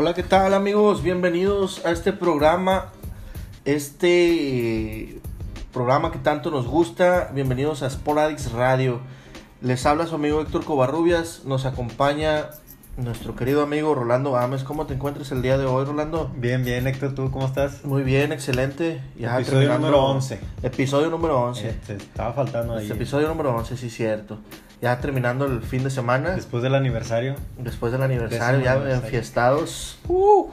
Hola, ¿qué tal amigos? Bienvenidos a este programa, este programa que tanto nos gusta. Bienvenidos a Sporadix Radio. Les habla su amigo Héctor Covarrubias, nos acompaña nuestro querido amigo Rolando Ames. ¿Cómo te encuentras el día de hoy, Rolando? Bien, bien, Héctor, ¿tú cómo estás? Muy bien, excelente. Ya episodio número 11. Episodio número 11. Este, estaba faltando ahí. Este episodio número 11, sí, cierto. Ya terminando el fin de semana. Después del aniversario. Después del aniversario, ya enfiestados. Uh.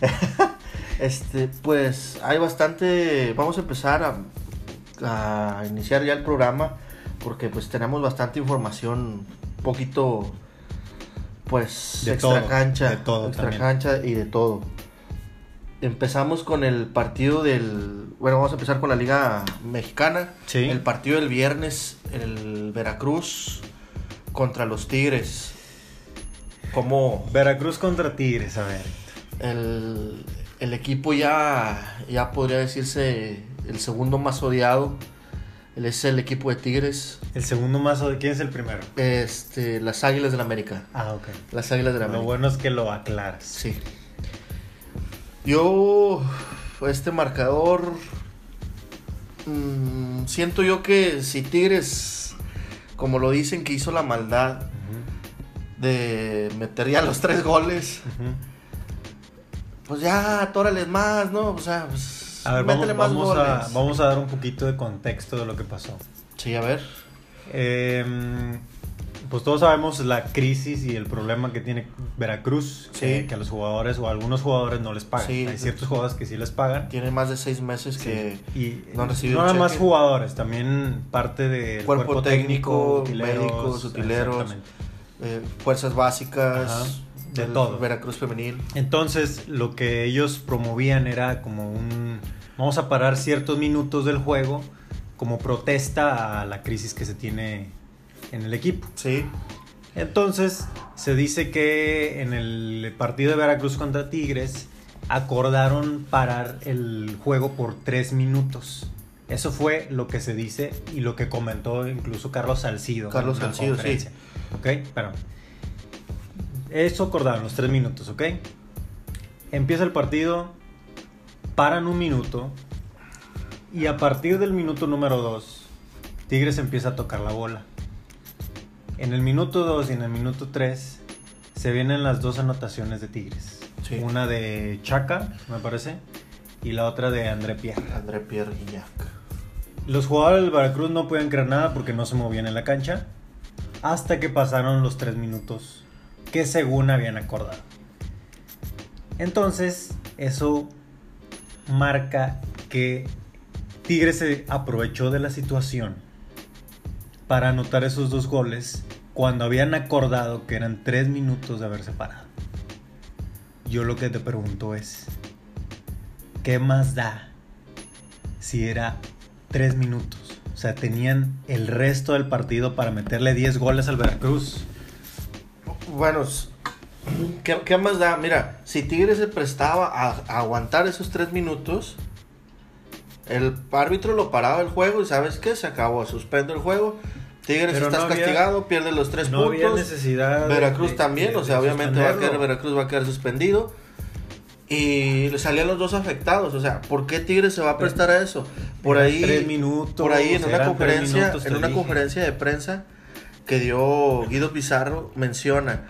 este, pues hay bastante. Vamos a empezar a, a iniciar ya el programa. Porque pues tenemos bastante información un poquito pues de extra todo, cancha, de todo extra también. cancha y de todo. Empezamos con el partido del, bueno, vamos a empezar con la Liga Mexicana. Sí. El partido del viernes, el Veracruz contra los Tigres. Como Veracruz contra Tigres, a ver. el, el equipo ya, ya podría decirse el segundo más odiado. Él es el equipo de Tigres. El segundo mazo de quién es el primero. Este, las Águilas del América. Ah, ok. Las Águilas del América. Lo bueno es que lo aclaras. Sí. Yo, este marcador, mm, siento yo que si Tigres, como lo dicen, que hizo la maldad de meter ya los tres goles, pues ya, atórales más, ¿no? O sea, pues, A ver, vamos, métele más vamos a, goles. vamos a dar un poquito de contexto de lo que pasó. Sí, a ver. Em, pues todos sabemos la crisis y el problema que tiene Veracruz, Sí. que, que a los jugadores o a algunos jugadores no les pagan. Sí. Hay ciertos jugadores que sí les pagan. Tiene más de seis meses que... y no han recibido nada cheque. más jugadores, también parte del Cuerpo técnico, utileros, médicos, utileros, exactamente. eh, fuerzas básicas, Ajá, de todo. Veracruz femenil. Entonces, lo que ellos promovían era como un vamos a parar ciertos minutos del juego como protesta a la crisis que se tiene en el equipo. Sí, Entonces, se dice que en el partido de Veracruz contra Tigres acordaron parar el juego por tres minutos. Eso fue lo que se dice y lo que comentó incluso Carlos Salcido. Carlos Salcido, sí. ¿Ok? Espérame. Eso acordaron, los tres minutos, ¿ok? Empieza el partido, paran un minuto y a partir del minuto número dos, Tigres empieza a tocar la bola. En el minuto 2 y en el minuto 3 se vienen las dos anotaciones de Tigres. Sí. Una de Chaca, me parece, y la otra de André Pierre. André Pierre Guignac. Los jugadores del Veracruz no pueden creer nada porque no se movían en la cancha hasta que pasaron los 3 minutos que según habían acordado. Entonces, eso marca que Tigres se aprovechó de la situación para anotar esos dos goles cuando habían acordado que eran 3 minutos de haberse parado. Yo lo que te pregunto es, ¿qué más da si era 3 minutos? O sea, tenían el resto del partido para meterle 10 goles al Veracruz. Bueno, ¿qué, más da? Mira, si Tigres se prestaba a aguantar esos tres minutos, el árbitro lo paraba el juego y ¿sabes qué? Se acabó, suspendo el juego. Tigres Pero estás no había- castigado, pierde los tres no había puntos. necesidad. Veracruz de- también, de- o sea, obviamente va a quedar. Veracruz va a quedar suspendido. Y le salían los dos afectados, o sea, ¿por qué Tigres se va a prestar a eso? Por ahí, tres minutos, por ahí en una conferencia, minutos, en una dije. conferencia de prensa que dio Guido Pizarro menciona,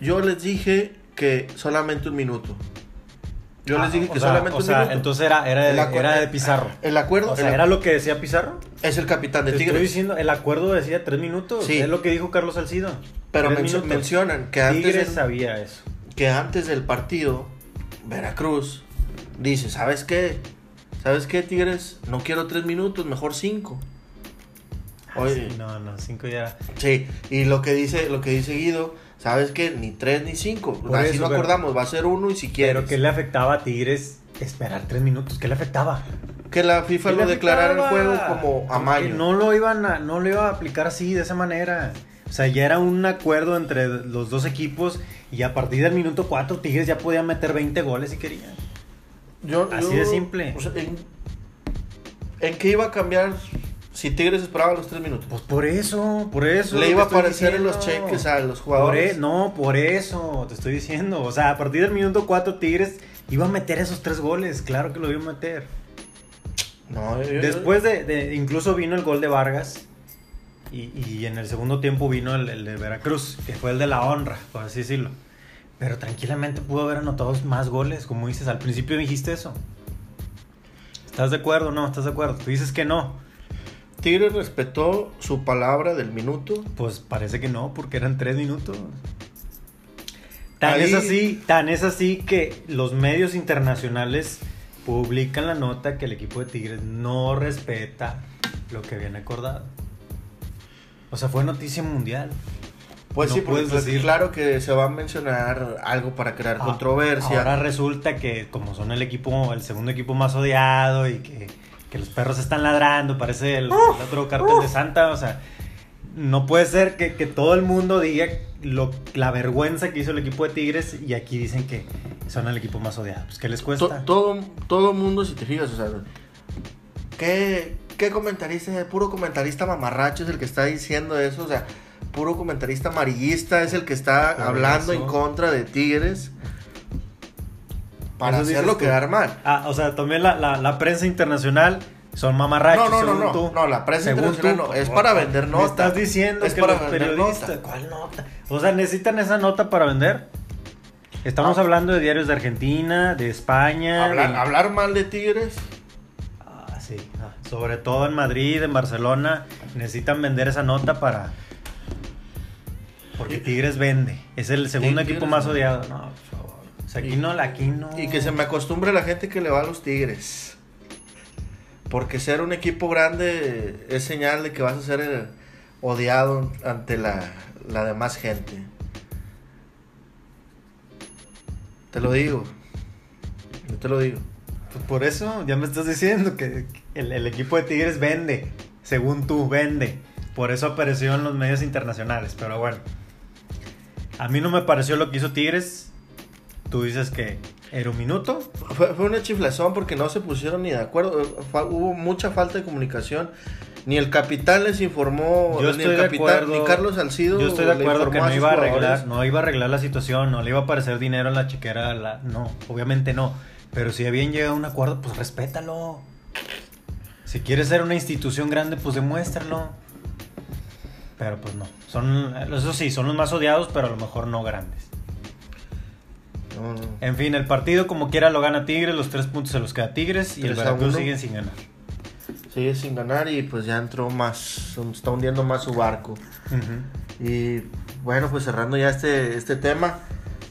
yo les dije que solamente un minuto. Yo Ah, les dije o que sea, solamente o sea, entonces era, era, El de, acuerdo- era de Pizarro. El acuerdo O sea, el- ¿era lo que decía Pizarro? es el capitán de Te Tigres. estoy diciendo, el acuerdo decía tres minutos. Sí. Es lo que dijo Carlos Salcido. pero mencionan que antes, Tigres del- sabía eso. que antes del partido, Veracruz dice, ¿sabes qué? ¿Sabes qué, Tigres? No quiero tres minutos, mejor cinco. Oye, Ah, Sí, no, no, cinco ya. Sí, y lo que dice, lo que dice Guido, sabes que ni tres ni cinco, Por así eso, lo pero- acordamos, va a ser uno y si quieres. Pero ¿qué le afectaba a Tigres esperar tres minutos? ¿Qué le afectaba? Que la FIFA ¿Qué lo declarara el juego como a mayo. No lo iban a, no lo iba a aplicar así, de esa manera. O sea, ya era un acuerdo entre los dos equipos y a partir del minuto 4 Tigres ya podía meter 20 goles si quería. Yo- Así yo- de simple. o sea, ¿en, en qué iba a cambiar Si Tigres esperaba los tres minutos. Pues por eso, por eso. Le iba a aparecer en los cheques a los Por jugadores. e- no, por eso, te estoy diciendo. O sea, a partir del minuto 4 Tigres iba a meter esos tres goles, claro que lo iba a meter. No, yo- yo- Después de, de- incluso vino el gol de Vargas y, y en el segundo tiempo vino el, el de Veracruz, que fue el de la honra, por así decirlo. Pero tranquilamente pudo haber anotado más goles, como dices, al principio dijiste eso. ¿Estás de acuerdo o no? ¿Estás de acuerdo? Tú dices que no. Tigres respetó su palabra del minuto. Pues parece que no, porque eran tres minutos. Tan Ahí- es así, tan es así que los medios internacionales publican la nota que el equipo de Tigres no respeta lo que habían acordado. O sea, fue noticia mundial. Pues No sí, porque puedes pues, decir- claro que se va a mencionar algo para crear Ah, controversia. Ahora resulta que como son el equipo, el segundo equipo más odiado y que, que los perros están ladrando, parece el, el otro cartel de Santa, o sea, no puede ser que, que todo el mundo diga lo, la vergüenza que hizo el equipo de Tigres y aquí dicen que son el equipo más odiado. Pues, ¿qué les To- cuesta? todo, todo mundo, si te fijas, o sea, ¿qué, qué comentarista, puro comentarista mamarracho es el que está diciendo eso? O sea, puro comentarista amarillista es el que está Por hablando eso. en contra de Tigres para Eso hacerlo quedar mal. Ah, o sea, también la, la, la prensa internacional son mamarrachos. No, no, no, según no, tú. no, la prensa Según internacional tú, no, es para vender Me nota. estás diciendo Es que para los vender periodistas. nota. ¿Cuál nota? O sea, necesitan esa nota para vender. Estamos Ah. hablando de diarios de Argentina, de España. Hablar, de- hablar mal de Tigres, Ah, sí. ah, Sobre todo en Madrid, en Barcelona, necesitan vender esa nota para. Porque Tigres vende. Es el segundo Tigres equipo más odiado. No, sea, aquí Y- no, aquí no. y que se me acostumbre la gente que le va a los Tigres. Porque ser un equipo grande es señal de que vas a ser odiado ante la, la demás gente. Te lo digo. Yo te lo digo. Pues por eso ya me estás diciendo que el, el equipo de Tigres vende, según tú, vende. Por eso apareció en los medios internacionales, pero bueno. A mí no me pareció lo que hizo Tigres. Tú dices que era un minuto. Fue, fue una chiflazón porque no se pusieron ni de acuerdo. Hubo mucha falta de comunicación. Ni el capitán les informó, Yo ni estoy el de capitán, acuerdo. ni Carlos Salcido. Yo estoy de acuerdo que no iba a arreglar, no iba a arreglar la situación, no le iba a aparecer dinero en la chequera, la- no, obviamente no. Pero si habían llegado a un acuerdo, pues respétalo. Si quieres ser una institución grande, pues demuéstralo. Pero pues no. Son, eso sí, son los más odiados, pero a lo mejor no grandes. No, no. En fin, el partido como quiera lo gana Tigres, los tres puntos se los queda Tigres y el Veracruz siguen sin ganar. Sigue sin ganar y pues ya entró más, está hundiendo más su barco. Y bueno, pues cerrando ya este, este tema,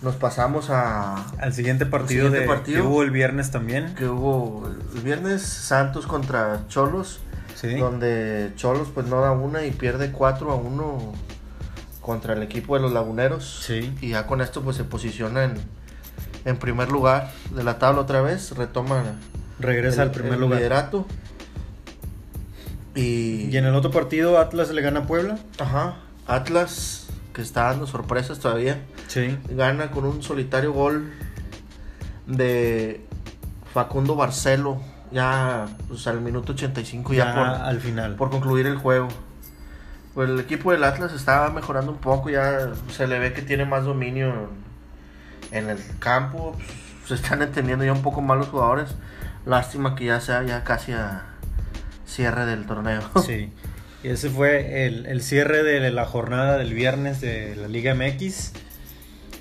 nos pasamos a Al siguiente partido, siguiente de, partido. que hubo el viernes también. que hubo el viernes Santos contra Cholos, Sí. donde Cholos pues no da una y pierde 4 a 1 contra el equipo de los Laguneros. Sí. Y ya con esto pues se posiciona en, en primer lugar de la tabla otra vez, retoma Regresa el- al primer el lugar. liderato. Y, Y en el otro partido Atlas le gana a Puebla. Ajá, Atlas, que está dando sorpresas todavía, Sí. gana con un solitario gol de Facundo Barcelo, ya pues, al minuto 85, ya, Ya, por, al final. por concluir el juego. Pues el equipo del Atlas está mejorando un poco, ya se le ve que tiene más dominio en el campo, pues, se están entendiendo ya un poco más los jugadores. Lástima que ya sea ya casi a cierre del torneo. Sí. Y ese fue el, el cierre de la jornada del viernes de la Liga MX.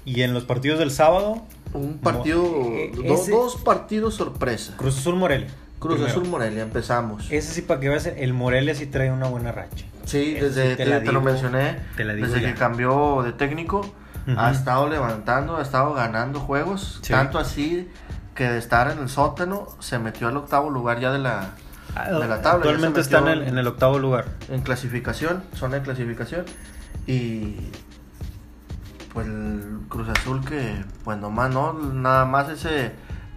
Y en los partidos del sábado, Un partido, eh, do- ese- dos partidos sorpresa. Cruz Azul Morelia. Cruz Primero. Azul Morelia, empezamos. Ese sí, para que veas, el Morelia sí trae una buena racha. Sí, Eso desde sí te, te te lo mencioné, te la digo desde ya. que cambió de técnico, Ha estado levantando, ha estado ganando juegos, Sí. tanto así que de estar en el sótano se metió al octavo lugar ya de la, de la tabla. Ah, Actualmente está en el, en el octavo lugar. en clasificación, zona de clasificación y pues el Cruz Azul que pues nomás no, nada más ese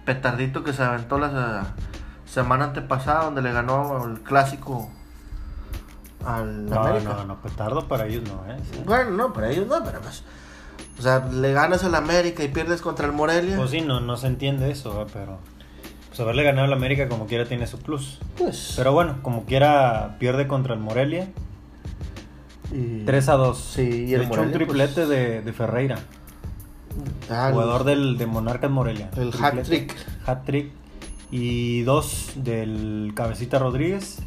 petardito que se aventó la se- semana antepasada donde le ganó el clásico al No, América. no, no, petardo para ellos no, ¿eh? Sí. Bueno, no, para ellos no, pero pues o sea, le ganas al América y pierdes contra el Morelia. Pues sí, no, no se entiende eso, ¿eh? pero... pues haberle ganado al América como quiera tiene su plus. Pues. Pero bueno, como quiera pierde contra el Morelia. y- 3 a 2. Sí, y el De hecho, un Morelia, triplete de, de Ferreira, Ah, el- jugador del, de Monarcas Morelia. El Triplete. hat-trick. Hat-trick. Y dos del Cabecita Rodríguez.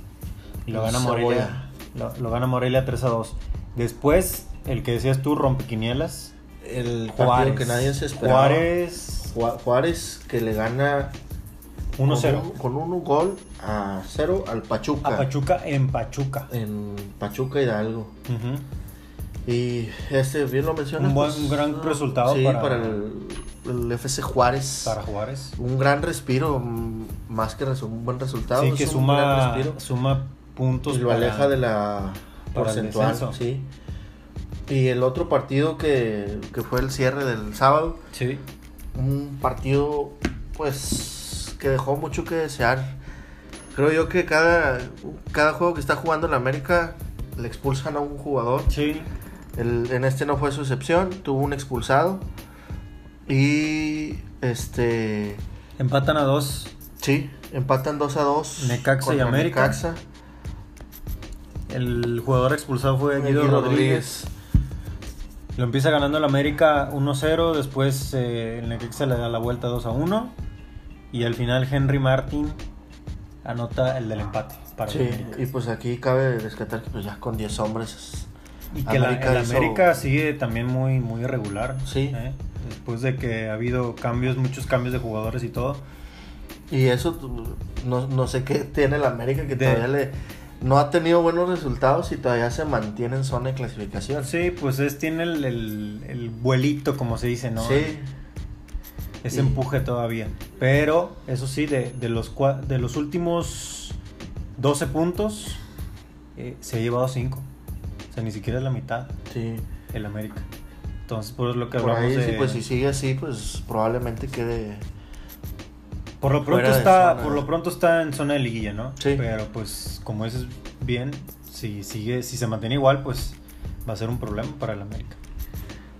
Y lo gana Morelia. Lo, lo gana Morelia 3 a 2. Después, el que decías tú, rompequinielas. El partido Juárez. que nadie se esperaba. Juárez Ju- Juárez que le gana 1-0. Con, un, con un gol a 0 al Pachuca. A Pachuca en Pachuca. En Pachuca Hidalgo. Y este, bien lo mencionas. Un buen- pues, gran resultado sí, para- para, el, el FC Juárez. Para Juárez. Un gran respiro, más que un buen resultado. Sí, es que un suma, gran respiro. suma puntos. Y lo aleja de la porcentual, sí. Y el otro partido que, que fue el cierre del sábado, Sí. un partido pues que dejó mucho que desear. Creo yo que cada, cada juego que está jugando el América le expulsan a un jugador. Sí. El- en este no fue su excepción, tuvo un expulsado. Y este Empatan a dos. sí, empatan 2 a 2. Necaxa y América. Necaxa. El jugador expulsado fue Guido, Guido Rodríguez. Lo empieza ganando el América 1-0. Después eh, el Necaxa le da la vuelta 2-1. Y al final Henry Martin anota el del empate para el Sí, América. y pues aquí cabe rescatar que pues ya con 10 hombres Y que la- América el hizo- América sigue también muy, muy irregular. Sí. ¿eh? Después de que ha habido cambios, muchos cambios de jugadores y todo. Y eso tu- no, no sé qué tiene el América que De- todavía le no ha tenido buenos resultados y todavía se mantiene en zona de clasificación. Sí, pues es, tiene el, el- el vuelito, como se dice, ¿no? Sí, Ese Y- empuje todavía. Pero, eso sí, de, de los, de los últimos 12 puntos, eh, se ha llevado 5. O sea, ni siquiera es la mitad sí. el América. Entonces, por lo que Por hablamos ahí, de... sí, pues si sigue así, pues probablemente quede. Por, lo pronto está, zona. por lo pronto está en zona de liguilla, ¿no? Sí. Pero, pues, como dices bien, si, sigue, si se mantiene igual, pues va a ser un problema para el América.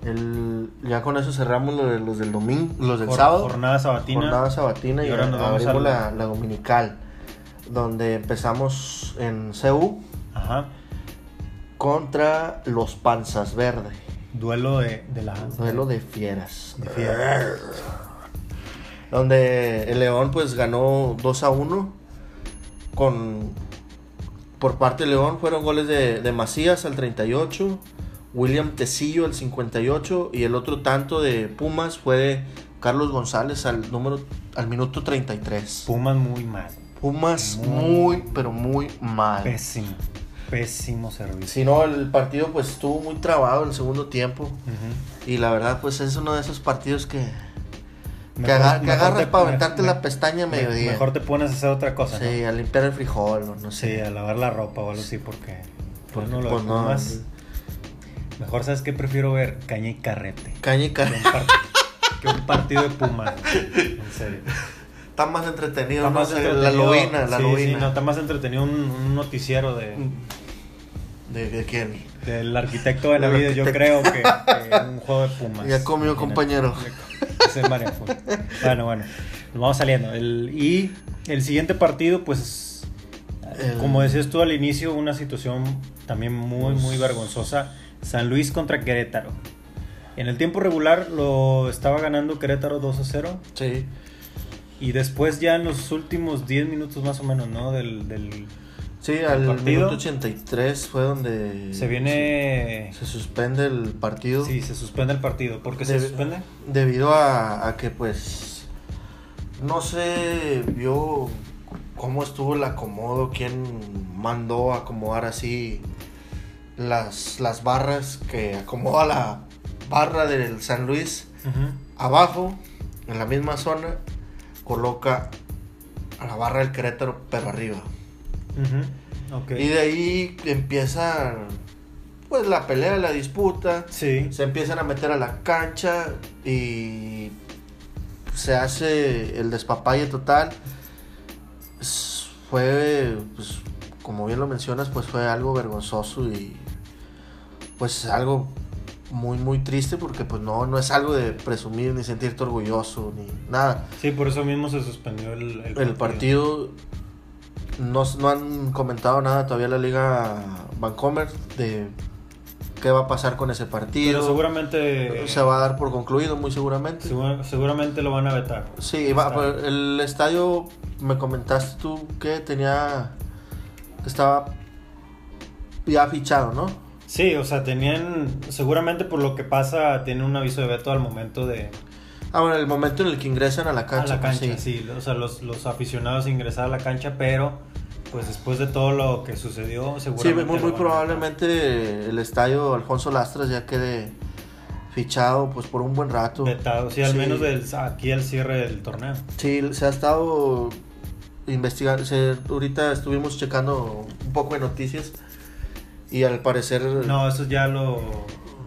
El, ya con eso cerramos lo de los del domingo, los del Jor- sábado. Jornada sabatina. Jornada sabatina y, Y ahora nos vamos abrimos a la, la- la dominical. Donde empezamos en CU Ajá. contra los Panzas Verde. Duelo de, de la... Duelo de fieras. de fieras. Donde el León pues ganó 2 a 1 con por parte de León fueron goles de, de Macías al 38, William Tecillo al 58 y el otro tanto de Pumas fue de Carlos González al número al minuto 33. Pumas muy mal. Pumas Muy- muy pero muy mal. Pésimo. Pésimo servicio. Si no, el partido pues estuvo muy trabado el segundo tiempo y la verdad pues es uno de esos partidos que, que, Mejor- aga- que mejor agarras te- para aventarte me- la pestaña a me- mediodía. Mejor te pones a hacer otra cosa, Sí, ¿no? a limpiar el frijol o no Sí, sé. a lavar la ropa o algo así, porque. Porque, no lo pues, no, Pumas, Mejor, ¿sabes qué? Prefiero ver caña y carrete. Caña y Que ca- un, par- que un partido de Pumas. En serio. Está más entretenido, Está no más sé, la entretenido- lobina, la sí, lobina. Sí, no, está más entretenido un, un noticiero de, ¿De, de quién? del arquitecto de la vida, yo creo que, que un juego de Pumas. Ya comió, compañero. Es Bueno, bueno, nos vamos saliendo. El, y el siguiente partido, pues, El- como decías tú al inicio, una situación también muy, muy vergonzosa. San Luis contra Querétaro. En el tiempo regular lo estaba ganando Querétaro 2 a 0. Sí. Y después ya en los últimos 10 minutos más o menos, ¿no? Del, del- Sí, al partido. minuto 83 fue donde se viene... se, se suspende el partido Sí, se suspende el partido. ¿Por qué se suspende? debido a, a que pues no se vio cómo estuvo el acomodo, quién mandó a acomodar así las, las barras que acomoda la barra del San Luis abajo, en la misma zona, coloca a la barra del Querétaro, pero arriba. Y de ahí empieza pues la pelea, la disputa. Sí. Se empiezan a meter a la cancha y se hace el despapalle total. Fue, pues, como bien lo mencionas, pues fue algo vergonzoso y pues algo muy, muy triste porque pues no, no es algo de presumir ni sentirte orgulloso ni nada. Sí, por eso mismo se suspendió el, el El partido no, no han comentado nada todavía la Liga Vancomer de qué va a pasar con ese partido. Pero seguramente. Se va a dar por concluido, muy seguramente. segura- seguramente lo van a vetar. Sí, va, el estadio, me comentaste tú que tenía, que estaba ya fichado, ¿no? Sí, o sea, tenían. Seguramente por lo que pasa, tienen un aviso de veto al momento de. Ah, bueno, el momento en el que ingresan a la cancha. a la pues, cancha, sí. O sea, los, los aficionados ingresar a la cancha, pero. Pues después de todo lo que sucedió, Sí, seguramente. muy, lo muy a probablemente el estadio Alfonso Lastras ya quede fichado pues por un buen rato. Vetado, sí, al Sí. menos del, aquí al cierre del torneo. Sí, se ha estado investigando. se- ahorita estuvimos checando un poco de noticias y al parecer. No, eso ya lo,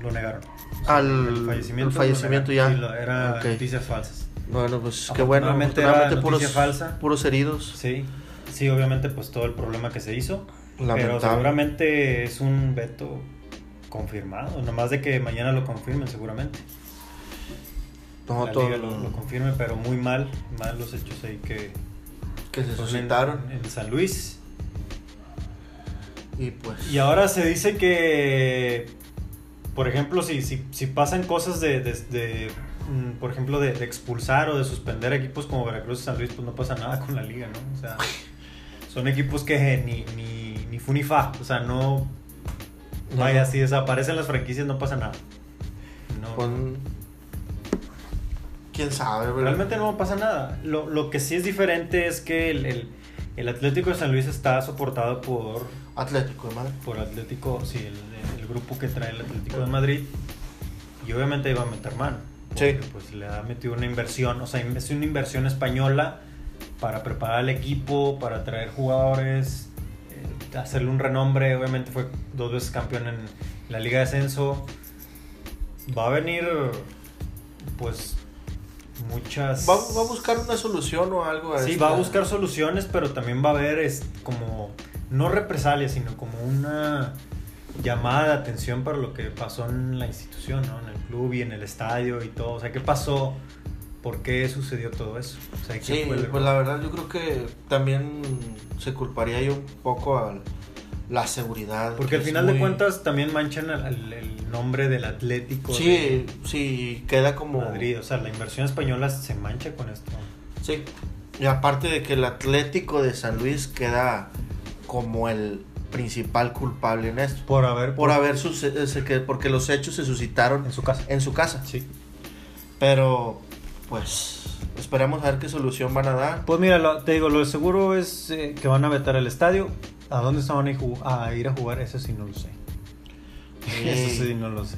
lo negaron. Al el fallecimiento, ya. Sí, era noticias falsas. Bueno, pues qué bueno. Era puros, falsa. puros heridos. Sí, sí, obviamente, pues todo el problema que se hizo. Pero seguramente es un veto confirmado. Nomás de que mañana lo confirmen, seguramente. No, la todo liga lo, lo confirme, pero muy mal. Mal los hechos ahí que que se en- suscitaron. en San Luis. Y pues. Y ahora se dice que, por ejemplo, si, si, si pasan cosas de, de- de, mm, por ejemplo, de, de expulsar o de suspender equipos como Veracruz y San Luis, pues no pasa nada con la liga, ¿no? O sea, son equipos que ni, ni, ni fu ni fa, o sea, no... Vaya, si desaparecen las franquicias no pasa nada. No, Con... Quién sabe, ¿verdad? Realmente no pasa nada. Lo, lo que sí es diferente es que el, el, el Atlético de San Luis está soportado por Atlético de Madrid. por Atlético, sí, el, el grupo que trae el Atlético de Madrid. Y obviamente iba a meter mano. Sí. Pues le ha metido una inversión, o sea, es una inversión española para preparar al equipo, para traer jugadores, eh, hacerle un renombre. Obviamente fue dos veces campeón en la Liga de Ascenso. Va a venir, pues, muchas. Va, va a buscar una solución o algo. Sí, esta- va a buscar soluciones, pero también va a haber es, como, no represalias, sino como una llamada de atención para lo que pasó en la institución, ¿no? En el club y en el estadio y todo. O sea, ¿qué pasó? ¿Por qué sucedió todo eso? O sea, ¿quién Sí, fue el pues la verdad yo creo que también se culparía yo un poco a la seguridad. Porque que al final de cuentas también manchan el, nombre del Atlético Sí, sí, queda como... Madrid. O sea, la inversión española se mancha con esto. Sí. Y aparte de que el Atlético de San Luis queda como el principal culpable en esto. Por haber... Por haber suce- ese que porque los hechos se suscitaron En su casa. en su casa. Sí. Pero, pues, esperamos a ver qué solución van a dar. Pues mira, lo- te digo, lo seguro es eh, que van a vetar el estadio. ¿A dónde se van a ir, a ir a jugar? Eso sí no lo sé. Eso sí no lo sé.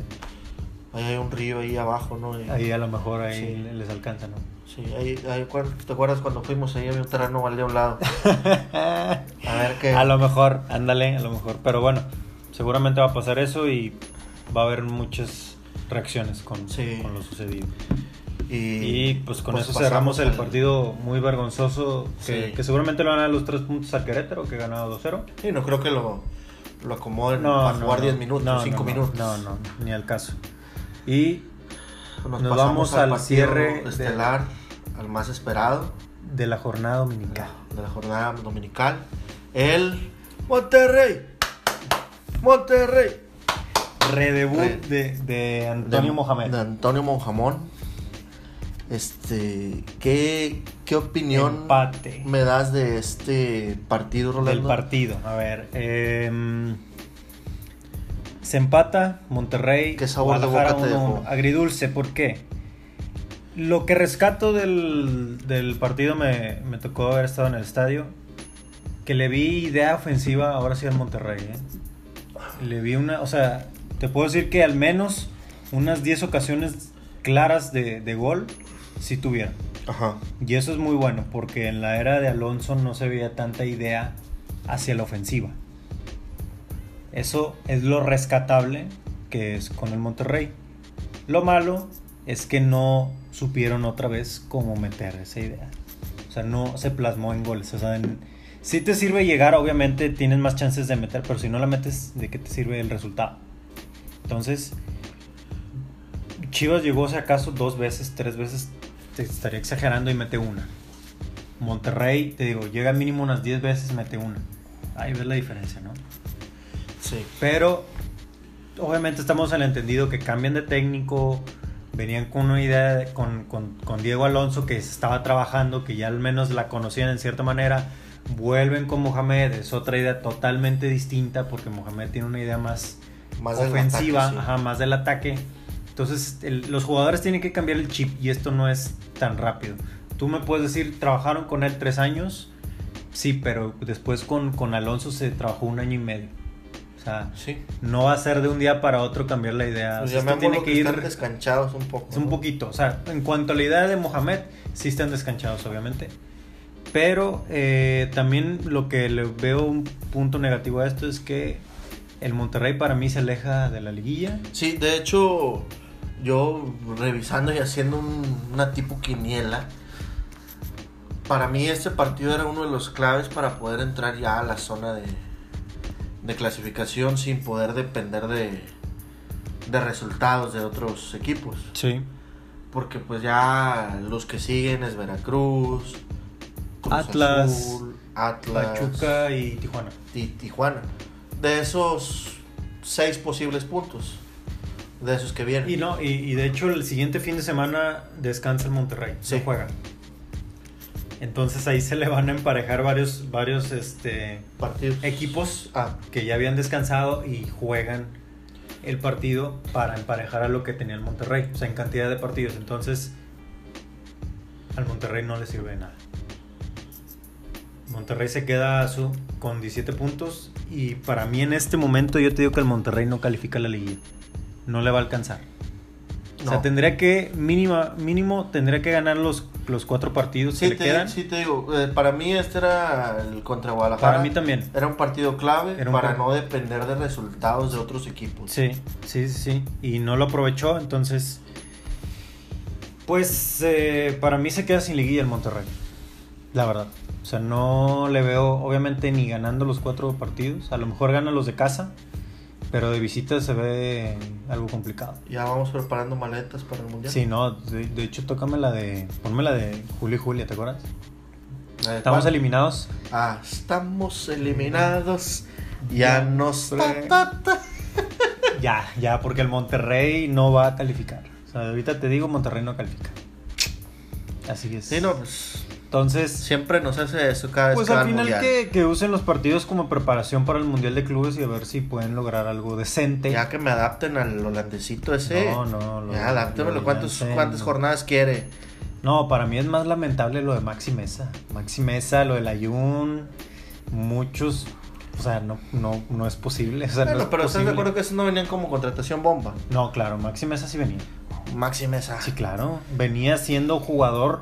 Ahí hay un río ahí abajo, ¿no? Y- Ahí a lo mejor ahí Sí. les alcanza, ¿no? Sí, ahí, ahí, ¿cuál- ¿te acuerdas cuando fuimos ahí? Había un terreno mal de un lado. A ver qué. A lo mejor, ándale, a lo mejor. Pero bueno, seguramente va a pasar eso y va a haber muchas reacciones con, Sí. con lo sucedido. Y, Y pues con eso pasamos cerramos el al- partido muy vergonzoso que, Sí. que seguramente lo van a dar los tres puntos al Querétaro, que ganaba 2-0. Sí, no creo que lo, lo acomoden para jugar 10 minutos, no, 5 no, no, minutos. No, no, ni al caso. Y Nos, Nos vamos al cierre de- estelar, al más esperado de la jornada dominical. de la jornada dominical. El Monterrey. Monterrey. Redebut Re- de, de Antonio de, Mohamed. De Antonio Monjamón. Este, ¿qué, qué opinión Empate. me das de este partido, Rolando? del partido. A ver, em, se empata Monterrey. ¿Qué sabor de boca te dejó? Agridulce, ¿por qué? Lo que rescato del, del partido me, me tocó haber estado en el estadio. Que le vi idea ofensiva ahora sí al Monterrey. ¿eh? Le vi una, o sea, te puedo decir que al menos unas 10 ocasiones claras de, de gol sí tuvieron. Ajá. Y eso es muy bueno porque en la era de Alonso no se veía tanta idea hacia la ofensiva. Eso es lo rescatable que es con el Monterrey. Lo malo es que no supieron otra vez cómo meter esa idea. O sea, no se plasmó en goles. O sea, en- si te sirve llegar, obviamente tienes más chances de meter, pero si no la metes, ¿de qué te sirve el resultado? Entonces, Chivas llegó, si acaso, dos veces, tres veces, te estaría exagerando y mete una. Monterrey, te digo, llega mínimo unas 10 veces, mete una. Ahí ves la diferencia, ¿no? Sí. Pero, obviamente estamos al entendido que cambian de técnico, venían con una idea, de- con, con- con Diego Alonso que se estaba trabajando, que ya al menos la conocían en cierta manera, vuelven con Mohamed, es otra idea totalmente distinta porque Mohamed tiene una idea más, Más del ofensiva, ataque, sí. ajá, más del ataque. Entonces, el- los jugadores tienen que cambiar el chip y esto no es tan rápido. Tú me puedes decir, trabajaron con él tres años, sí, pero después con, con Alonso se trabajó un año y medio. O sea, Sí. no va a ser de un día para otro cambiar la idea. Pues O sea, esto tiene que ir están descanchados un poco. es un ¿no? poquito. O sea, en cuanto a la idea de Mohamed, sí están descanchados, obviamente. Pero eh, también lo que le veo un punto negativo a esto es que el Monterrey para mí se aleja de la liguilla. Sí, de hecho, yo revisando y haciendo un- una tipo quiniela, para mí este partido era uno de los claves para poder entrar ya a la zona de, de clasificación sin poder depender de, de resultados de otros equipos. Sí. Porque pues ya los que siguen es Veracruz, Cruz Atlas, Azul, Atlas, Pachuca y Tijuana. y Tijuana. De esos seis posibles puntos, de esos que vienen. Y no, y, y de hecho el siguiente fin de semana descansa el Monterrey, se Sí. juega. Entonces ahí se le van a emparejar varios, varios este, partidos. equipos Ah, que ya habían descansado y juegan el partido para emparejar a lo que tenía el Monterrey, o sea, en cantidad de partidos. Entonces, al Monterrey no le sirve de nada. Monterrey se queda a su, con 17 puntos y para mí en este momento yo te digo que el Monterrey no califica la liguilla. No le va a alcanzar. O sea, tendría que, mínima, mínimo, tendría que ganar los, los cuatro partidos que Sí le te, quedan. sí te digo, eh, para mí este era el contra Guadalajara. Para mí también. Era un partido clave Era un para par- no depender de resultados de otros equipos. Sí, sí, sí, sí. Y no lo aprovechó, entonces. Pues eh, para mí se queda sin liguilla el Monterrey. La verdad. O sea, no le veo, obviamente, ni ganando los cuatro partidos. A lo mejor gana los de casa, pero de visita se ve algo complicado. Ya vamos preparando maletas para el mundial. Sí, no, de, de hecho, tócame la de. Ponme la de Julio y Julia, ¿te acuerdas? Estamos ¿cuál? eliminados. Ah, estamos eliminados. Ya nos. fue. ta, ta, ta. Ya, ya, porque el Monterrey no va a calificar. O sea, ahorita te digo, Monterrey no califica. Así es. Sí, no, pues. Entonces, Siempre nos hace eso cada vez pues al final que, que usen los partidos como preparación para el Mundial de Clubes y a ver si pueden lograr algo decente. Ya que me adapten al holandesito ese. No, no, lo- Ya, adáptemelo. lo ¿Cuántos. ¿Cuántas jornadas quiere? No, para mí es más lamentable lo de Maxi Mesa. Maxi Mesa, lo del Ayun, muchos, o sea, no, no, no es posible. O sea, no Bueno, es pero ¿estás de acuerdo que esos no venían como contratación bomba? No, claro, Maxi Mesa sí venía. Maxi Mesa. Sí, claro. Venía siendo jugador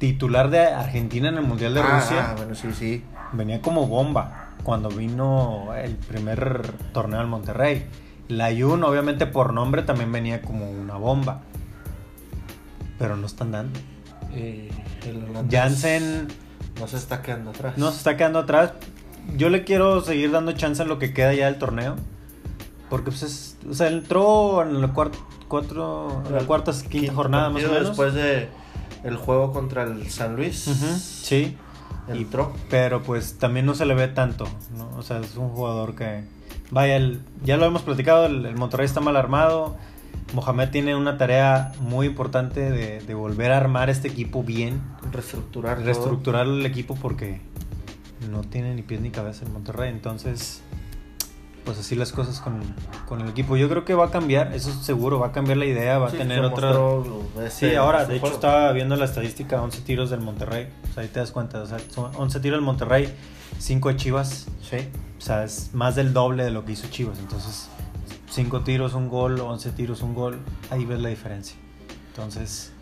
titular de Argentina en el Mundial de Ah, Rusia. Ah, bueno, sí, sí. venía como bomba cuando vino el primer torneo al Monterrey. La Yun, obviamente por nombre, también venía como una bomba. Pero no están dando. El Jansen No se está quedando atrás. no se está quedando atrás. Yo le quiero seguir dando chance en lo que queda ya del torneo. Porque pues es, o sea, entró en la cuarta, cuatro, en la cuarta, quinta jornada más o menos. Después de el juego contra el San Luis. Sí. Y- Entró. Pero pues también no se le ve tanto, ¿no? O sea, es un jugador que... Vaya, el- ya lo hemos platicado, el, el Monterrey está mal armado. Mohamed tiene una tarea muy importante de, de volver a armar este equipo bien, Reestructurar. todo. reestructurar el equipo porque no tiene ni pies ni cabeza el Monterrey. Entonces, pues así las cosas con, con el equipo. Yo creo que va a cambiar, eso es seguro, va a cambiar la idea, va a tener otra... Sí, ahora, de hecho, juego. estaba viendo la estadística, 11 tiros del Monterrey. O sea, ahí te das cuenta, o sea, son 11 tiros del Monterrey, 5 de Chivas. Sí. O sea, es más del doble de lo que hizo Chivas. Entonces, 5 tiros, un gol, 11 tiros, un gol. Ahí ves la diferencia. Entonces,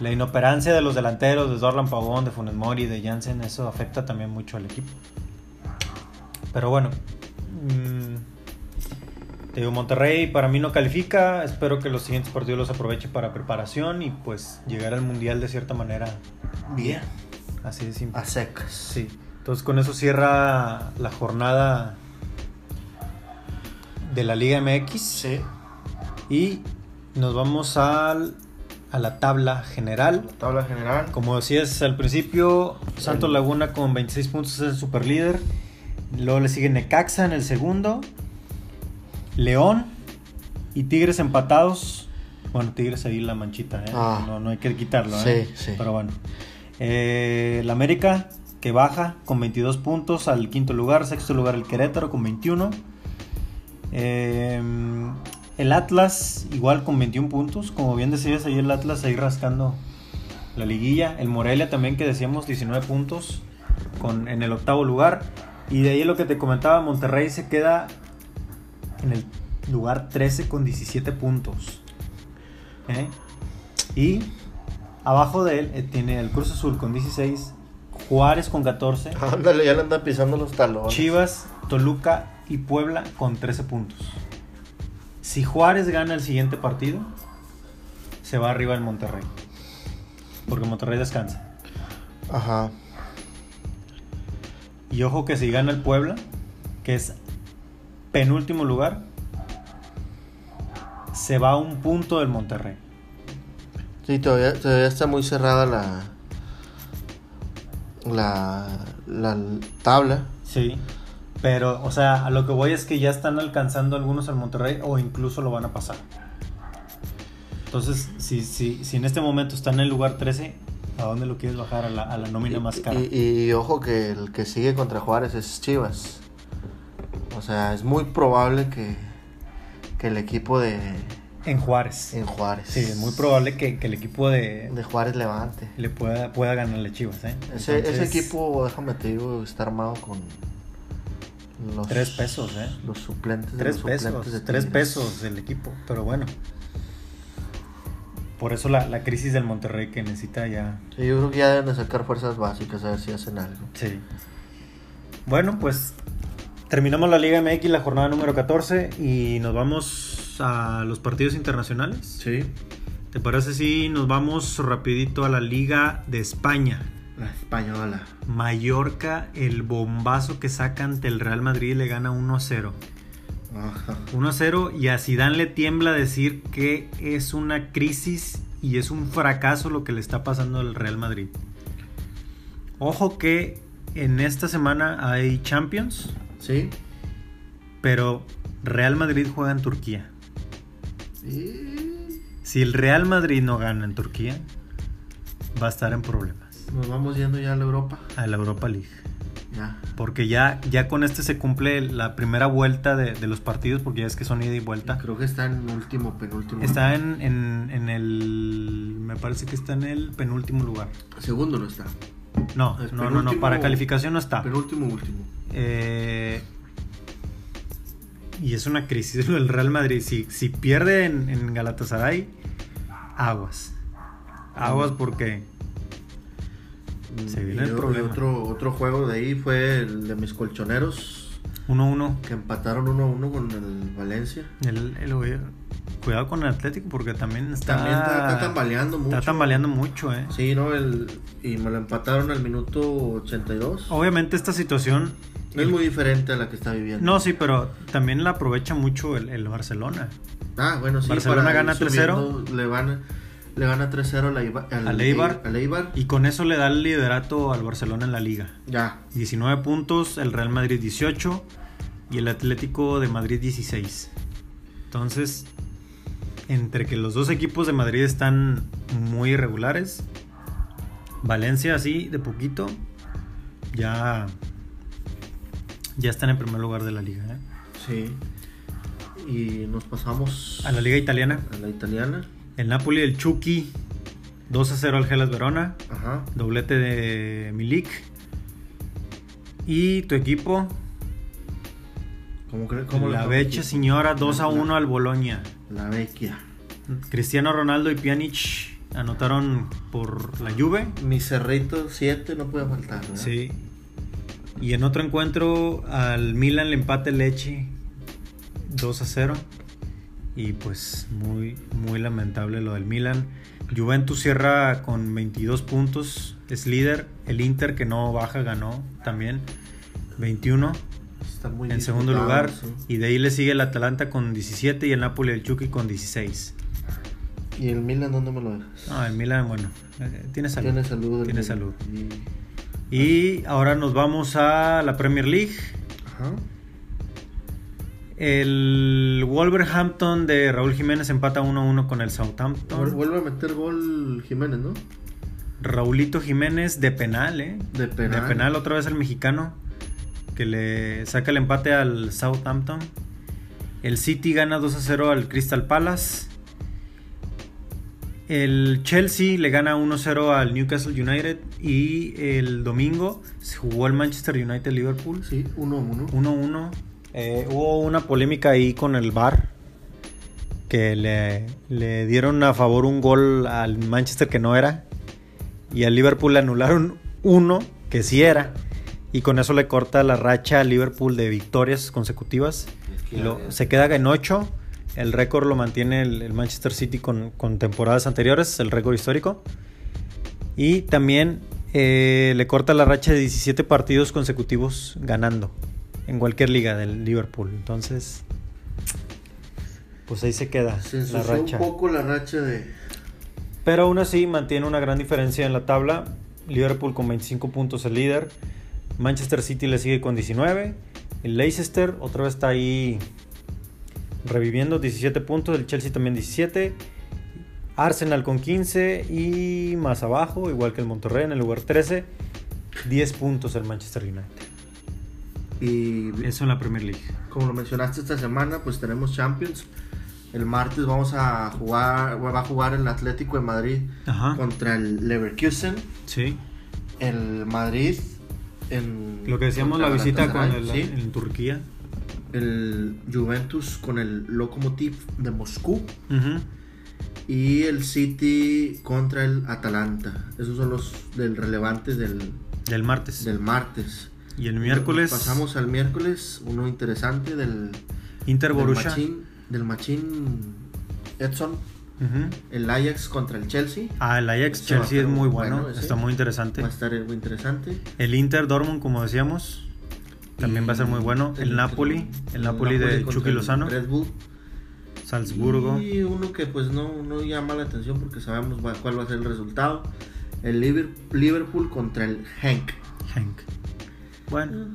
la inoperancia de los delanteros, de Dorlan Pavón, de Funes Mori, de Jansen, eso afecta también mucho al equipo. Pero bueno, mm, te digo, Monterrey para mí no califica. Espero que los siguientes partidos los aproveche para preparación y pues llegar al mundial de cierta manera. Bien. Así de simple. A secas. Sí. Entonces con eso cierra la jornada de la Liga MX. Sí. Y Nos vamos al, a la tabla general. La tabla general. Como decías al principio, Santos Laguna con 26 puntos es el super líder. Luego le sigue Necaxa en el segundo. León y Tigres empatados. Bueno, Tigres ahí la manchita, ¿eh? Ah. no, no hay que quitarlo. Sí, ¿eh? sí. Pero bueno. Eh, el América que baja con 22 puntos al quinto lugar. Sexto lugar el Querétaro con 21. Eh, el Atlas igual con 21 puntos. Como bien decías ahí el Atlas ahí rascando la liguilla. El Morelia también que decíamos 19 puntos con, en el octavo lugar. Y de ahí lo que te comentaba, Monterrey se queda en el lugar 13 con 17 puntos. ¿Eh? Y abajo de él eh, tiene el Cruz Azul con 16, Juárez con 14, Ándale, ya le andan pisando los talones. Chivas, Toluca y Puebla con 13 puntos. Si Juárez gana el siguiente partido, se va arriba el Monterrey. Porque Monterrey descansa. Ajá. Y ojo que si gana el Puebla, que es penúltimo lugar, se va a un punto del Monterrey. Sí, todavía, todavía está muy cerrada la, la, la tabla. Sí. Pero, o sea, a lo que voy es que ya están alcanzando algunos al Monterrey o incluso lo van a pasar. Entonces, si, si, si en este momento está en el lugar 13, ¿a dónde lo quieres bajar? A la, a la nómina más cara. Y, ojo que el que sigue contra Juárez es Chivas. O sea, es muy probable que, que el equipo de En Juárez. en Juárez. Sí, es muy probable que, que el equipo de, de Juárez levante. le pueda, pueda ganarle Chivas, ¿eh? Ese, equipo, déjame te digo, está armado con los Tres pesos, ¿eh? Los suplentes de Tres los pesos, suplentes de tres pesos el equipo, pero bueno. Por eso la, la crisis del Monterrey que necesita ya. Sí, yo creo que ya deben de sacar fuerzas básicas a ver si hacen algo. Sí. Bueno, pues terminamos la Liga MX, la jornada número 14, y nos vamos a los partidos internacionales. Sí. ¿Te parece si nos vamos rapidito a la Liga de España? La española. Mallorca, el bombazo que saca ante el Real Madrid le gana 1-0. Ajá. 1-0 y a Zidane le tiembla decir que es una crisis y es un fracaso lo que le está pasando al Real Madrid. Ojo que en esta semana hay Champions, Sí. pero Real Madrid juega en Turquía. Y Si el Real Madrid no gana en Turquía, va a estar en problemas nos vamos yendo ya a la Europa. a la Europa League. Ya. Porque ya, ya con este se cumple la primera vuelta de, de los partidos, porque ya es que son ida y vuelta. Creo que está en último, penúltimo. Está en, en, en el. Me parece que está en el penúltimo lugar. Segundo no está. No, Es no, no, no. Para calificación no está. Penúltimo, último. Eh, y es una crisis el Real Madrid. Si, si pierde en, en Galatasaray, aguas. Aguas porque. Se viene el problema. otro, otro juego de ahí fue el de mis colchoneros 1-1. que empataron 1-1 con el Valencia. El, el- cuidado con el Atlético porque también está. También está, está tambaleando mucho. Está tambaleando mucho, eh. Sí, ¿no? El, y me lo empataron al minuto 82. Obviamente esta situación. No es muy diferente a la que está viviendo. No, sí, pero también la aprovecha mucho el, el Barcelona. Ah, bueno, sí. Barcelona para gana 3-0. subiendo, Le van le gana 3-0 al, Eibar- al, Al Eibar. al Eibar. Y con eso le da el liderato al Barcelona en la liga. Ya. 19 puntos, el Real Madrid 18 y el Atlético de Madrid 16. Entonces, entre que los dos equipos de Madrid están muy irregulares, Valencia así de poquito, ya, ya están en primer lugar de la liga. ¿eh? Sí. Y nos pasamos A la liga italiana, a la italiana. El Napoli del Chucky 2 a 0 al Gelas Verona, Ajá. doblete de Milik. Y tu equipo, ¿Cómo, cre- cómo la Becha Señora 2 a 1 al Boloña. La Vecchia. Cristiano Ronaldo y Pjanic anotaron por la Juve. Mi cerrito 7 no puede faltar. ¿verdad? Sí. Y en otro encuentro al Milan le empate Leche 2 a 0. Y pues muy, muy lamentable lo del Milan. Juventus cierra con 22 puntos, es líder. El Inter que no baja ganó también 21 Está muy en segundo lugar. sí. Y de ahí le sigue el Atalanta con 17 y el Napoli del Chucky con 16. ¿Y el Milan dónde me lo dejas? No, el Milan, bueno, eh, tiene salud. Tiene salud. el Tiene salud. Y- Y ahora nos vamos a la Premier League. Ajá. El Wolverhampton de Raúl Jiménez empata 1-1 con el Southampton. Vuelve a meter gol Jiménez, ¿no? Raulito Jiménez de penal, ¿eh? De penal. De penal otra vez el mexicano. Que le saca el empate al Southampton. El City gana 2-0 al Crystal Palace. El Chelsea le gana 1-0 al Newcastle United. Y el domingo se jugó el Manchester United Liverpool. Sí, 1-1. 1-1. Eh, hubo una polémica ahí con el VAR. Que le, le dieron a favor un gol al Manchester que no era. Y al Liverpool le anularon uno que sí era. Y con eso le corta la racha al Liverpool de victorias consecutivas. Y lo- se queda en 8. El récord lo mantiene el, el Manchester City con, con temporadas anteriores, el récord histórico. Y también eh, le corta la racha de 17 partidos consecutivos ganando en cualquier liga del Liverpool. Entonces, pues ahí se queda Se la ensució un racha. poco la racha de... Pero aún así mantiene una gran diferencia en la tabla. Liverpool con 25 puntos el líder. Manchester City le sigue con 19. El Leicester otra vez está ahí reviviendo 17 puntos. El Chelsea también 17. Arsenal con 15 y más abajo, igual que el Monterrey en el lugar 13, 10 puntos el Manchester United. Y Eso en la Premier League. como lo mencionaste esta semana, pues tenemos Champions. El martes vamos a jugar, va a jugar el Atlético de Madrid Ajá. contra el Leverkusen. Sí. El Madrid en... Lo que decíamos la visita con el, sí. en Turquía. El Juventus con el Lokomotiv de Moscú. Y el City contra el Atalanta. Esos son los del relevantes del, Del martes. del martes. Y el miércoles. Pasamos al miércoles, uno interesante del, Inter del Borussia. machín, del machín Edson, el Ajax contra el Chelsea. Ah, el Ajax a Chelsea es muy bueno, está muy interesante. Va a estar muy interesante. El Inter Dortmund, como decíamos, también va a ser muy bueno. El, Napoli, el, Napoli de Chucky Lozano, Red Bull. Salzburgo. Y uno que pues no, no llama la atención porque sabemos cuál va a ser el resultado. El Liver- Liverpool contra el Henk. Hank. Bueno,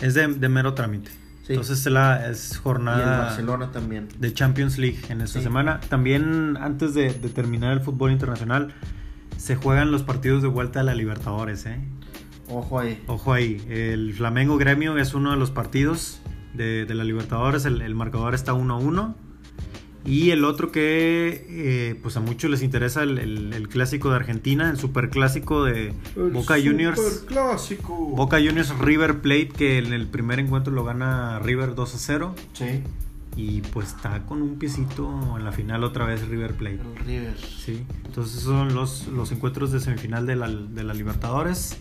es de, de mero trámite. Sí. Entonces la, es Y jornada Barcelona también. de Champions League en esta Sí. semana. También antes de, de terminar el fútbol internacional, se juegan los partidos de vuelta a la Libertadores. ¿eh? Ojo ahí. Ojo ahí, el Flamengo Gremio es uno de los partidos de, de la Libertadores, el, el marcador está 1-1. Y el otro que eh, pues a muchos les interesa, el, el- el clásico de Argentina, el superclásico de Boca Juniors. Boca Juniors River Plate, que en el primer encuentro lo gana River 2-0. Sí. Y pues está con un piecito en la final otra vez River Plate. El River. Sí, entonces esos son los, los encuentros de semifinal de la, de la Libertadores.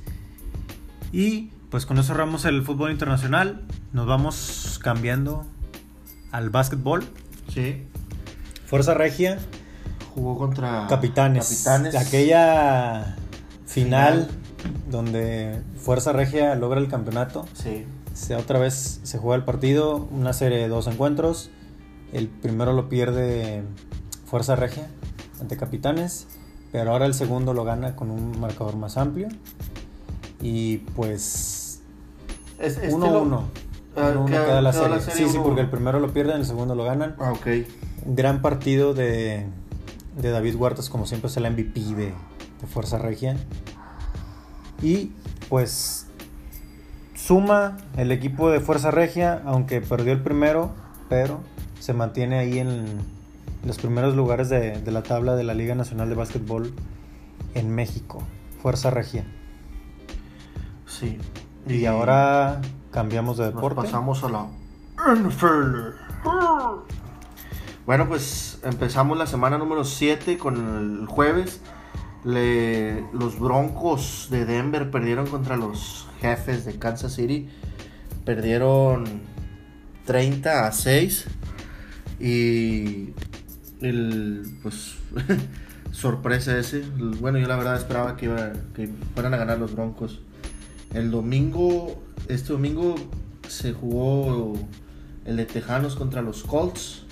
Y pues con eso cerramos el fútbol internacional. Nos vamos cambiando al básquetbol. Sí. Fuerza Regia, Jugó contra Capitanes. Capitanes. Aquella final, Final. donde Fuerza Regia logra el campeonato. Sí. Se, otra vez se juega el partido, una serie de dos encuentros. El primero lo pierde Fuerza Regia ante Capitanes, pero ahora el segundo lo gana con un marcador más amplio. Y pues Es, este 1-1. lo- 1-1 queda- queda la serie. la serie Sí, sí, 1-1. porque el primero lo pierden, el segundo lo ganan. Ah, ok. Gran partido de, de David Huertas, como siempre es el MVP de, de Fuerza Regia. Y pues suma el equipo de Fuerza Regia, aunque perdió el primero, pero se mantiene ahí en los primeros lugares de, de la tabla de la Liga Nacional de Básquetbol en México. Fuerza Regia. Sí. Y, ahora cambiamos de nos deporte. pasamos a la NFL. Bueno, pues empezamos la semana número 7 con el jueves. Le- los Broncos de Denver perdieron contra los jefes de Kansas City. Perdieron 30 a 6. Y el, pues, sorpresa ese. Bueno, yo la verdad esperaba que, iba- que fueran a ganar los Broncos. El domingo, este domingo se jugó el de Tejanos contra los Colts.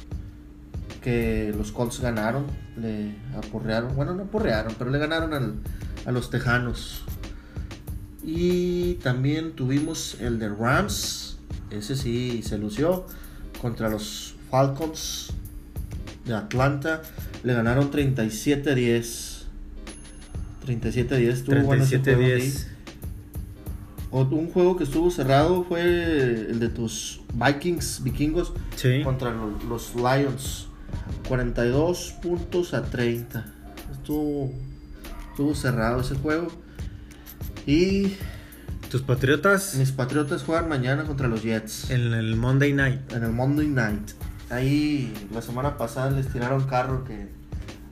Que los Colts ganaron, le aporrearon, bueno, no aporrearon, pero le ganaron al- a los Tejanos. Y también tuvimos el de Rams, ese sí se lució, contra los Falcons de Atlanta. Le ganaron 37 a 10. 37 a 10, estuvo bueno ese juego ahí. 37-10. O- Un juego que estuvo cerrado fue el de tus Vikings, vikingos, Sí. contra lo- los Lions. 42 puntos a 30. Estuvo, estuvo cerrado ese juego. Y Tus Patriotas mis Patriotas juegan mañana contra los Jets. en el Monday Night. En el Monday Night. Ahí la semana pasada les tiraron carro que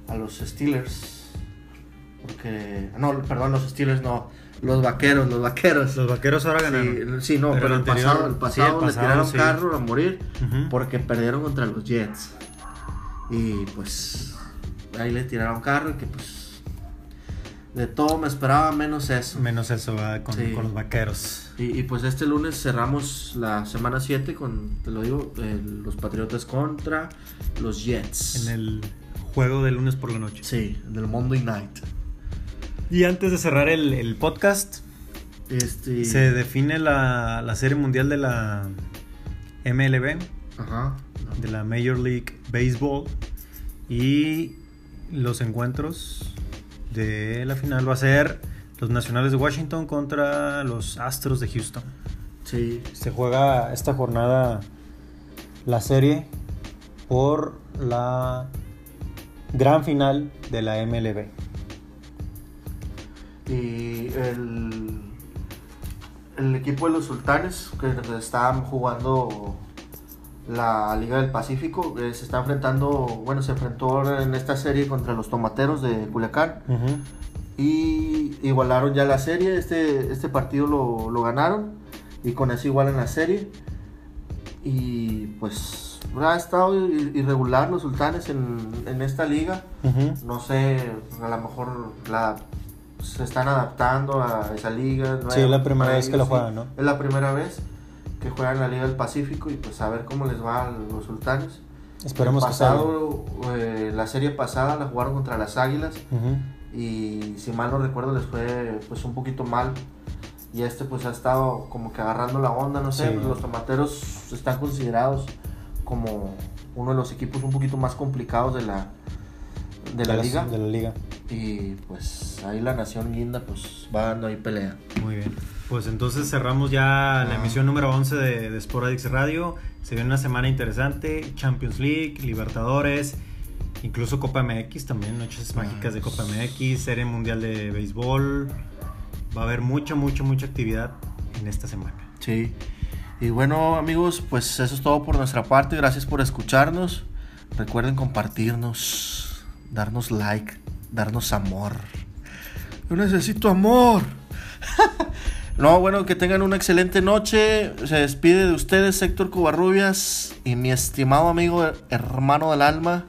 a los Steelers. Porque. No, perdón, los Steelers no. Los vaqueros, los vaqueros. Los vaqueros ahora ganaron. Sí, sí, no, Pero pero, el anterior- pasado, el sí, pasado el le pasado, tiraron sí. carro a morir porque perdieron contra los Jets. Y pues ahí le tiraron carro y que pues de todo me esperaba menos eso. Menos eso con, Sí. con los vaqueros. Y, y, pues este lunes cerramos la semana 7 con, te lo digo, eh, los Patriotas contra los Jets. En el juego de lunes por la noche. Sí, del Monday Night. Y antes de cerrar el, el podcast, Este... se define la, la serie mundial de la MLB, Ajá. de la Major League Baseball. Y los encuentros de la final va a ser los Nacionales de Washington contra los Astros de Houston. Sí. Se juega esta jornada la serie por la gran final de la MLB. Y el, el equipo de los Sultanes, que estaban jugando la Liga del Pacífico, eh, se está enfrentando, bueno, se enfrentó en esta serie contra los Tomateros de Culiacán. Y igualaron ya la serie, este, este partido lo, lo ganaron y con eso igualan la serie. Y pues ha estado irregular los sultanes en, en esta liga. No sé, a lo mejor la, se están adaptando a esa liga. Sí, es la primera vez que la ellos, juegan, ¿no? Es la primera vez que juegan la Liga del Pacífico y pues a ver cómo les va a los sultanes. Esperemos El que pasado, eh, la serie pasada la jugaron contra las Águilas y si mal no recuerdo les fue pues un poquito mal y este pues ha estado como que agarrando la onda no sé Sí. los tomateros están considerados como uno de los equipos un poquito más complicados de la de la liga De la liga. y pues ahí la nación guinda pues va dando ahí pelea Muy bien. Pues entonces cerramos ya la Ah. emisión número 11 de, de Sport Addicts Radio. Se viene una semana interesante. Champions League, Libertadores, incluso Copa MX también. Noches Ah, mágicas de Copa MX, Serie Mundial de Béisbol. Va a haber mucha, mucha, mucha actividad en esta semana. sí y bueno amigos pues eso es todo por nuestra parte gracias por escucharnos recuerden compartirnos darnos like darnos amor yo necesito amor No, bueno, que tengan una excelente noche. Se despide de ustedes Héctor Covarrubias y mi estimado amigo hermano del alma,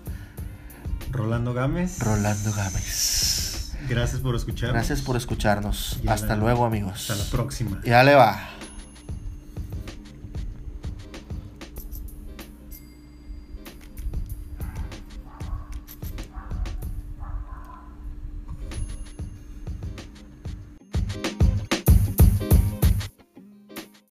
Rolando Gámez. Rolando Gámez. Gracias por escuchar. Gracias por escucharnos. Ya Hasta luego, amigos. Hasta la próxima. Ya le va.